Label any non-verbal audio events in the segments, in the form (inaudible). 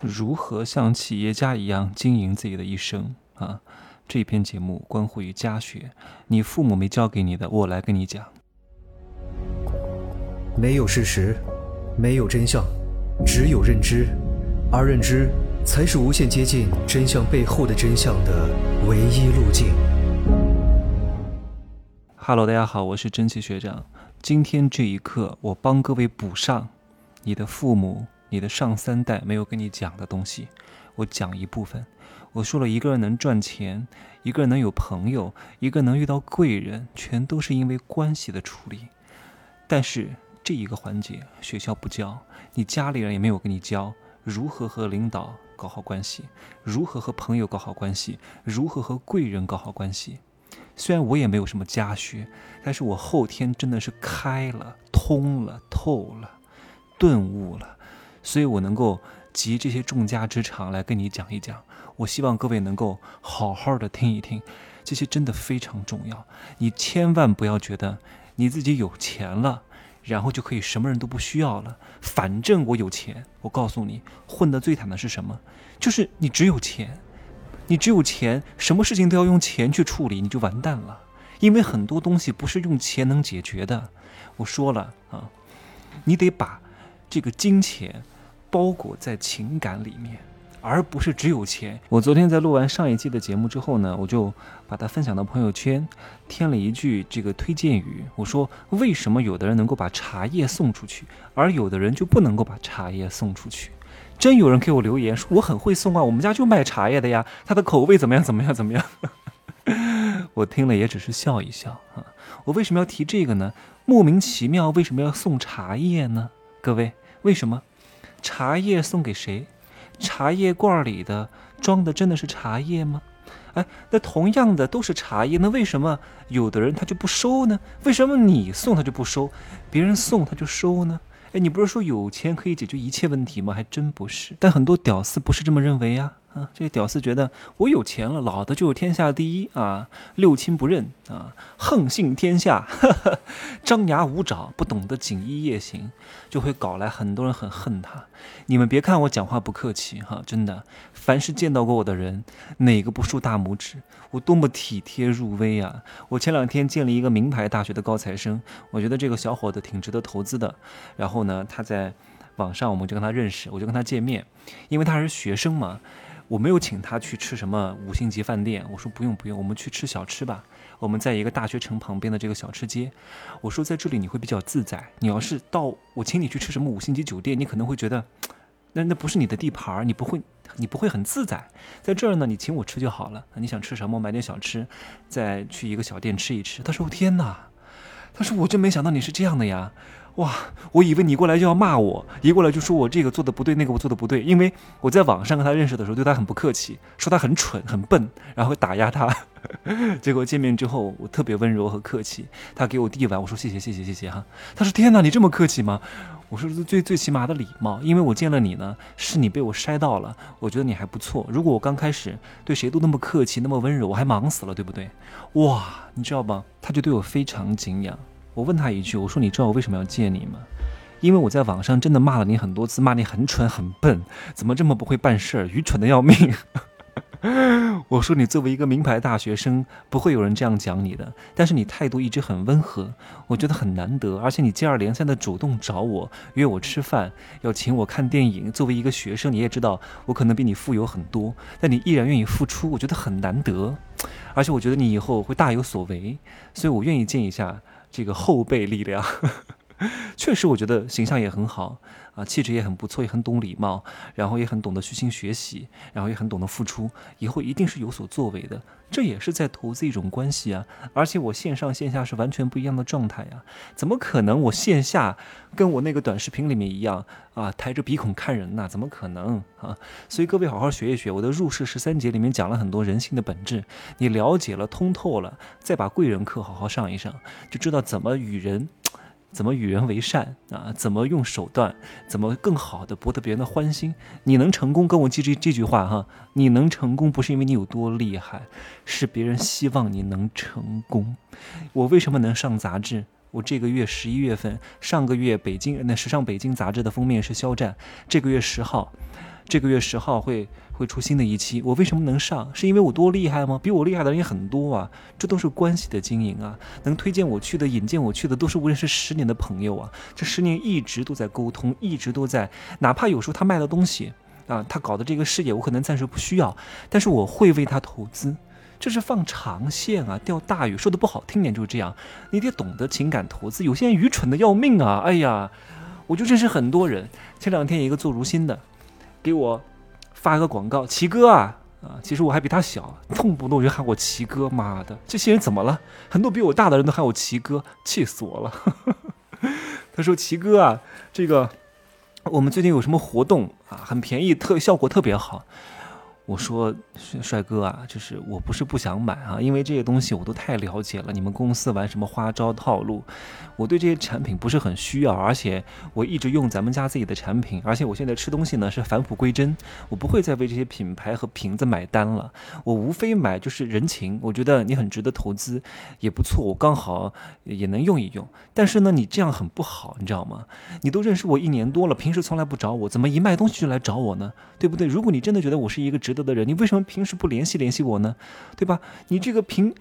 如何像企业家一样经营自己的一生啊？这篇节目关乎于家学，你父母没教给你的，我来跟你讲。没有事实，没有真相，只有认知，而认知才是无限接近真相背后的真相的唯一路径。Hello，大家好，我是真奇学长。今天这一刻，我帮各位补上你的父母。你的上三代没有跟你讲的东西，我讲一部分。我说了一个人能赚钱，一个人能有朋友，一个能遇到贵人，全都是因为关系的处理。但是这一个环节学校不教，你家里人也没有跟你教如何和领导搞好关系，如何和朋友搞好关系，如何和贵人搞好关系。虽然我也没有什么家学，但是我后天真的是开了、通了、透了、顿悟了。所以我能够集这些众家之长来跟你讲一讲，我希望各位能够好好的听一听，这些真的非常重要。你千万不要觉得你自己有钱了，然后就可以什么人都不需要了。反正我有钱，我告诉你，混得最惨的是什么？就是你只有钱，你只有钱，什么事情都要用钱去处理，你就完蛋了。因为很多东西不是用钱能解决的。我说了啊，你得把这个金钱。包裹在情感里面，而不是只有钱。我昨天在录完上一季的节目之后呢，我就把它分享到朋友圈，添了一句这个推荐语。我说：为什么有的人能够把茶叶送出去，而有的人就不能够把茶叶送出去？真有人给我留言说我很会送啊，我们家就卖茶叶的呀，它的口味怎么样？怎么样？怎么样？我听了也只是笑一笑啊。我为什么要提这个呢？莫名其妙，为什么要送茶叶呢？各位，为什么？茶叶送给谁？茶叶罐里的装的真的是茶叶吗？哎，那同样的都是茶叶，那为什么有的人他就不收呢？为什么你送他就不收，别人送他就收呢？哎，你不是说有钱可以解决一切问题吗？还真不是。但很多屌丝不是这么认为呀。啊，这些屌丝觉得我有钱了，老子就是天下第一啊！六亲不认啊，横行天下，张牙舞爪，不懂得锦衣夜行，就会搞来很多人很恨他。你们别看我讲话不客气哈，真的，凡是见到过我的人，哪个不竖大拇指？我多么体贴入微啊！我前两天见了一个名牌大学的高材生，我觉得这个小伙子挺值得投资的。然后呢，他在网上我们就跟他认识，我就跟他见面，因为他是学生嘛。我没有请他去吃什么五星级饭店，我说不用不用，我们去吃小吃吧。我们在一个大学城旁边的这个小吃街，我说在这里你会比较自在。你要是到我请你去吃什么五星级酒店，你可能会觉得，那那不是你的地盘，你不会你不会很自在。在这儿呢，你请我吃就好了。你想吃什么，买点小吃，再去一个小店吃一吃。他说天哪，他说我真没想到你是这样的呀。哇，我以为你过来就要骂我，一过来就说我这个做的不对，那个我做的不对。因为我在网上跟他认识的时候，对他很不客气，说他很蠢、很笨，然后打压他。(laughs) 结果见面之后，我特别温柔和客气。他给我递碗，我说谢谢谢谢谢谢哈。他说天哪，你这么客气吗？我说最最起码的礼貌，因为我见了你呢，是你被我筛到了，我觉得你还不错。如果我刚开始对谁都那么客气、那么温柔，我还忙死了，对不对？哇，你知道吗？他就对我非常敬仰。我问他一句，我说你知道我为什么要见你吗？因为我在网上真的骂了你很多次，骂你很蠢很笨，怎么这么不会办事儿，愚蠢的要命。(laughs) 我说你作为一个名牌大学生，不会有人这样讲你的，但是你态度一直很温和，我觉得很难得，而且你接二连三的主动找我约我吃饭，要请我看电影。作为一个学生，你也知道我可能比你富有很多，但你依然愿意付出，我觉得很难得，而且我觉得你以后会大有所为，所以我愿意见一下。这个后辈力量，(laughs) 确实，我觉得形象也很好啊，气质也很不错，也很懂礼貌，然后也很懂得虚心学习，然后也很懂得付出，以后一定是有所作为的。这也是在投资一种关系啊，而且我线上线下是完全不一样的状态呀，怎么可能我线下跟我那个短视频里面一样啊，抬着鼻孔看人呐？怎么可能啊？所以各位好好学一学，我的入世十三节里面讲了很多人性的本质，你了解了通透了，再把贵人课好好上一上，就知道怎么与人。怎么与人为善啊？怎么用手段？怎么更好的博得别人的欢心？你能成功，跟我记这这句话哈。你能成功，不是因为你有多厉害，是别人希望你能成功。我为什么能上杂志？我这个月十一月份，上个月北京那时尚北京杂志的封面是肖战，这个月十号，这个月十号会会出新的一期，我为什么能上？是因为我多厉害吗？比我厉害的人也很多啊，这都是关系的经营啊。能推荐我去的、引荐我去的，都是我认识十年的朋友啊。这十年一直都在沟通，一直都在，哪怕有时候他卖的东西啊，他搞的这个事业，我可能暂时不需要，但是我会为他投资。这是放长线啊，钓大鱼。说的不好听点就是这样，你得懂得情感投资。有些人愚蠢的要命啊！哎呀，我就认识很多人。前两天一个做如新的，给我发个广告，齐哥啊啊！其实我还比他小，动不动就喊我齐哥。妈的，这些人怎么了？很多比我大的人都喊我齐哥，气死我了。(laughs) 他说：“齐哥啊，这个我们最近有什么活动啊？很便宜，特效果特别好。”我说帅哥啊，就是我不是不想买啊，因为这些东西我都太了解了。你们公司玩什么花招套路，我对这些产品不是很需要，而且我一直用咱们家自己的产品，而且我现在吃东西呢是返璞归真，我不会再为这些品牌和瓶子买单了。我无非买就是人情，我觉得你很值得投资，也不错，我刚好也能用一用。但是呢，你这样很不好，你知道吗？你都认识我一年多了，平时从来不找我，怎么一卖东西就来找我呢？对不对？如果你真的觉得我是一个值的人，你为什么平时不联系联系我呢？对吧？你这个平，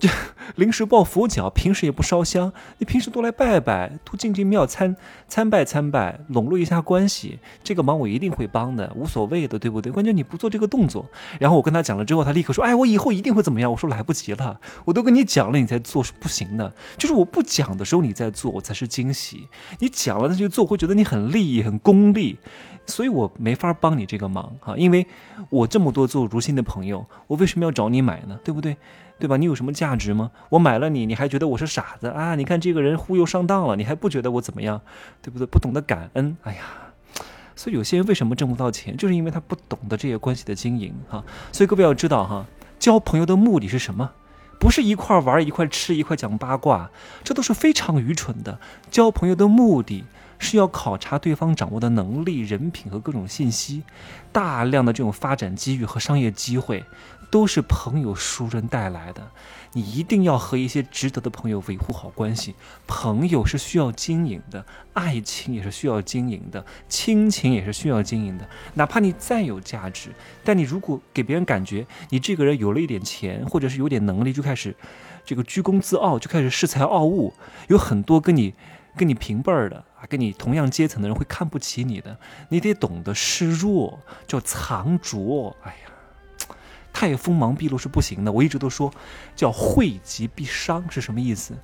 这 (laughs) 临时抱佛脚，平时也不烧香，你平时多来拜拜，多进进庙参参拜参拜，笼络一下关系，这个忙我一定会帮的，无所谓的，对不对？关键你不做这个动作，然后我跟他讲了之后，他立刻说：“哎，我以后一定会怎么样？”我说：“来不及了，我都跟你讲了，你再做是不行的。就是我不讲的时候你在做我才是惊喜，你讲了他就做，会觉得你很利益、很功利。”所以我没法帮你这个忙哈，因为我这么多做如新的朋友，我为什么要找你买呢？对不对？对吧？你有什么价值吗？我买了你，你还觉得我是傻子啊？你看这个人忽悠上当了，你还不觉得我怎么样？对不对？不懂得感恩，哎呀，所以有些人为什么挣不到钱，就是因为他不懂得这些关系的经营哈。所以各位要知道哈，交朋友的目的是什么？不是一块玩、一块吃、一块讲八卦，这都是非常愚蠢的。交朋友的目的。是要考察对方掌握的能力、人品和各种信息，大量的这种发展机遇和商业机会，都是朋友熟人带来的。你一定要和一些值得的朋友维护好关系。朋友是需要经营的，爱情也是需要经营的，亲情也是需要经营的。哪怕你再有价值，但你如果给别人感觉你这个人有了一点钱，或者是有点能力，就开始这个居功自傲，就开始恃才傲物，有很多跟你。跟你平辈儿的啊，跟你同样阶层的人会看不起你的，你得懂得示弱，叫藏拙。哎呀，太锋芒毕露是不行的。我一直都说，叫惠及必伤是什么意思？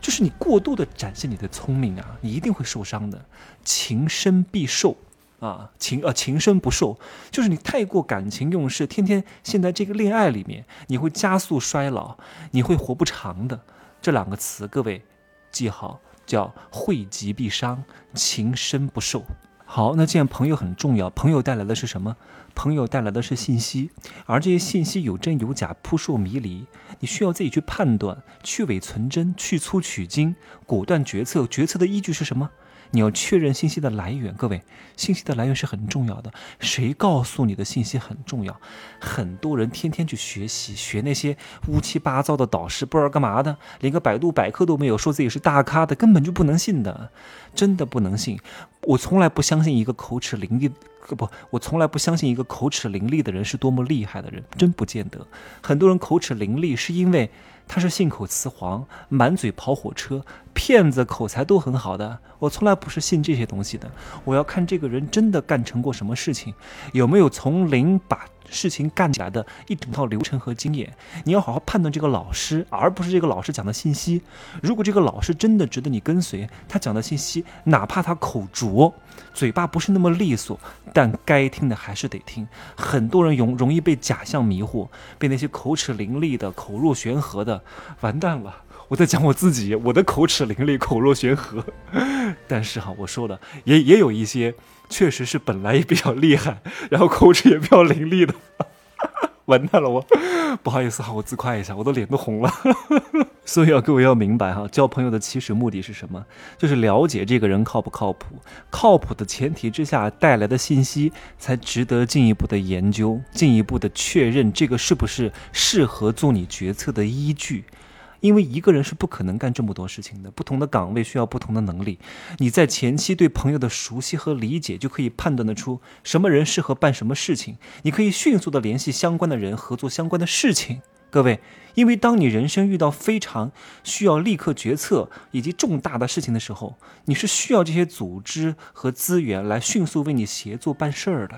就是你过度的展现你的聪明啊，你一定会受伤的。情深必寿啊，情呃情深不寿，就是你太过感情用事，天天陷在这个恋爱里面，你会加速衰老，你会活不长的。这两个词，各位记好。叫惠及必伤，情深不寿。好，那既然朋友很重要，朋友带来的是什么？朋友带来的是信息，而这些信息有真有假，扑朔迷离，你需要自己去判断，去伪存真，去粗取精，果断决策。决策的依据是什么？你要确认信息的来源，各位，信息的来源是很重要的。谁告诉你的信息很重要？很多人天天去学习，学那些乌七八糟的导师，不知道干嘛的，连个百度百科都没有，说自己是大咖的，根本就不能信的，真的不能信。我从来不相信一个口齿伶俐，不，我从来不相信一个口齿伶俐的人是多么厉害的人，真不见得。很多人口齿伶俐是因为。他是信口雌黄，满嘴跑火车，骗子口才都很好的。我从来不是信这些东西的，我要看这个人真的干成过什么事情，有没有从零把事情干起来的一整套流程和经验。你要好好判断这个老师，而不是这个老师讲的信息。如果这个老师真的值得你跟随，他讲的信息，哪怕他口拙，嘴巴不是那么利索，但该听的还是得听。很多人容容易被假象迷惑，被那些口齿伶俐的、口若悬河的，完蛋了。我在讲我自己，我的口齿伶俐，口若悬河。(laughs) 但是哈，我说的，也也有一些，确实是本来也比较厉害，然后口齿也比较伶俐的。(laughs) 完蛋了，我不好意思哈，我自夸一下，我的脸都红了。(laughs) 所以啊，各位要明白哈，交朋友的起始目的是什么？就是了解这个人靠不靠谱。靠谱的前提之下带来的信息，才值得进一步的研究，进一步的确认这个是不是适合做你决策的依据。因为一个人是不可能干这么多事情的，不同的岗位需要不同的能力。你在前期对朋友的熟悉和理解，就可以判断得出什么人适合办什么事情。你可以迅速的联系相关的人，合作相关的事情。各位，因为当你人生遇到非常需要立刻决策以及重大的事情的时候，你是需要这些组织和资源来迅速为你协作办事儿的。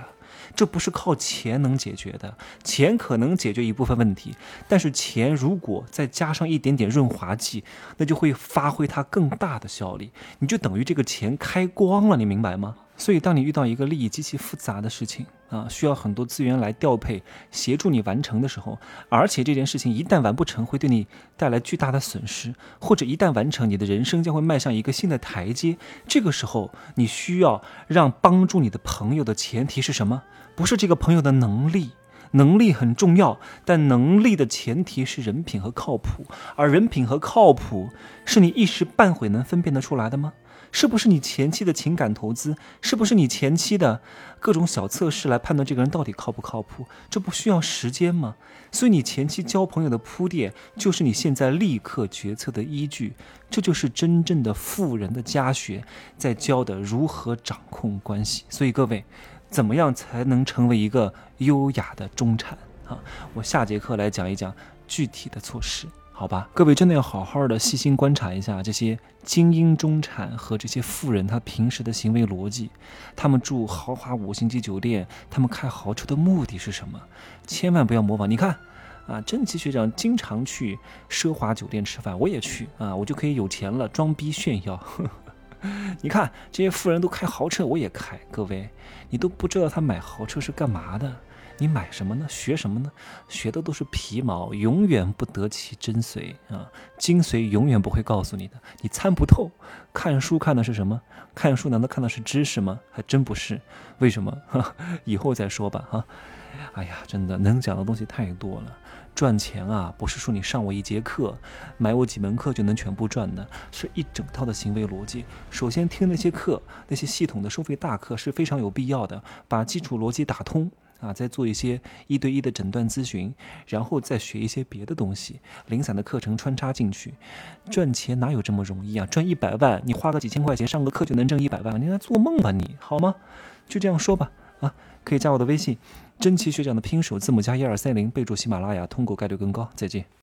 这不是靠钱能解决的，钱可能解决一部分问题，但是钱如果再加上一点点润滑剂，那就会发挥它更大的效力，你就等于这个钱开光了，你明白吗？所以，当你遇到一个利益极其复杂的事情啊，需要很多资源来调配协助你完成的时候，而且这件事情一旦完不成，会对你带来巨大的损失，或者一旦完成，你的人生将会迈向一个新的台阶。这个时候，你需要让帮助你的朋友的前提是什么？不是这个朋友的能力，能力很重要，但能力的前提是人品和靠谱，而人品和靠谱是你一时半会能分辨得出来的吗？是不是你前期的情感投资？是不是你前期的各种小测试来判断这个人到底靠不靠谱？这不需要时间吗？所以你前期交朋友的铺垫，就是你现在立刻决策的依据。这就是真正的富人的家学，在教的如何掌控关系。所以各位，怎么样才能成为一个优雅的中产啊？我下节课来讲一讲具体的措施。好吧，各位真的要好好的细心观察一下这些精英中产和这些富人他平时的行为逻辑，他们住豪华五星级酒店，他们开豪车的目的是什么？千万不要模仿。你看，啊，正奇学长经常去奢华酒店吃饭，我也去啊，我就可以有钱了，装逼炫耀。(laughs) 你看这些富人都开豪车，我也开。各位，你都不知道他买豪车是干嘛的。你买什么呢？学什么呢？学的都是皮毛，永远不得其真髓啊！精髓永远不会告诉你的，你参不透。看书看的是什么？看书难道看的是知识吗？还真不是。为什么？以后再说吧。哈，哎呀，真的能讲的东西太多了。赚钱啊，不是说你上我一节课，买我几门课就能全部赚的，是一整套的行为逻辑。首先听那些课，那些系统的收费大课是非常有必要的，把基础逻辑打通。啊，再做一些一对一的诊断咨询，然后再学一些别的东西，零散的课程穿插进去，赚钱哪有这么容易啊？赚一百万，你花个几千块钱上个课就能挣一百万？你在做梦吧你？好吗？就这样说吧。啊，可以加我的微信，真奇学长的拼手字母加一二三零，备注喜马拉雅，通过概率更高。再见。